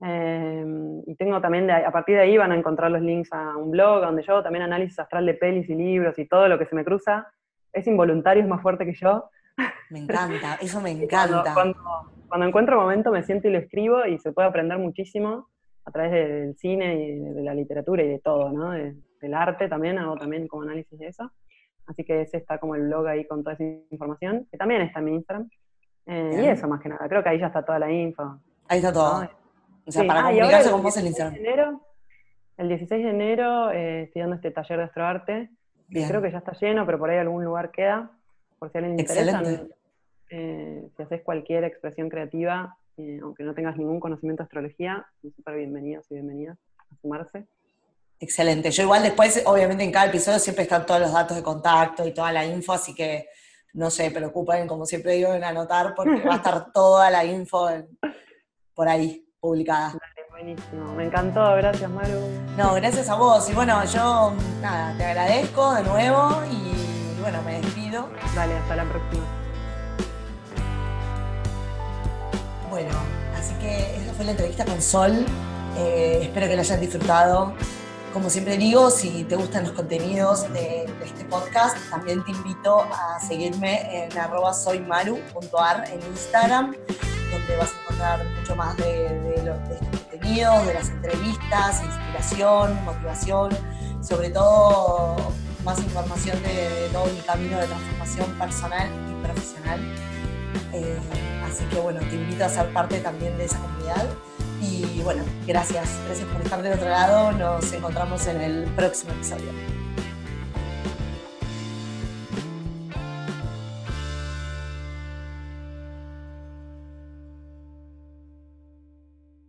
Em, y tengo también, de, a partir de ahí van a encontrar los links a un blog donde yo también análisis astral de pelis y libros y todo lo que se me cruza. Es involuntario, es más fuerte que yo. Me encanta, eso me encanta. cuando, cuando encuentro momento me siento y lo escribo y se puede aprender muchísimo a través del cine y de la literatura y de todo, ¿no? del arte también, hago también como análisis de eso. Así que ese está como el blog ahí con toda esa información, que también está en mi Instagram. Eh, y eso más que nada, creo que ahí ya está toda la info. Ahí está todo. O sea, para ah, comunicarse con vos en Instagram. enero, el 16 de enero eh, estoy dando este taller de astroarte. Creo que ya está lleno, pero por ahí algún lugar queda. Por si alguien le interesa, eh, si haces cualquier expresión creativa, eh, aunque no tengas ningún conocimiento de astrología, son súper bienvenidos y bienvenidas a sumarse. Excelente. Yo igual después, obviamente en cada episodio siempre están todos los datos de contacto y toda la info, así que no se preocupen, como siempre digo, en anotar, porque va a estar toda la info por ahí publicada. buenísimo, me encantó, gracias Maru. No, gracias a vos. Y bueno, yo nada, te agradezco de nuevo y bueno, me despido. Dale, hasta la próxima. Bueno, así que esa fue la entrevista con Sol. Eh, espero que la hayan disfrutado. Como siempre digo, si te gustan los contenidos de, este podcast, también te invito a seguirme en soymaru.ar en Instagram, donde vas a encontrar mucho más de, estos contenidos, de las entrevistas, inspiración, motivación, sobre todo más información de, todo mi camino de transformación personal y profesional. Eh, Así que bueno, te invito a ser parte también de esa comunidad. Y bueno, gracias, gracias por estar del otro lado. Nos encontramos en el próximo episodio.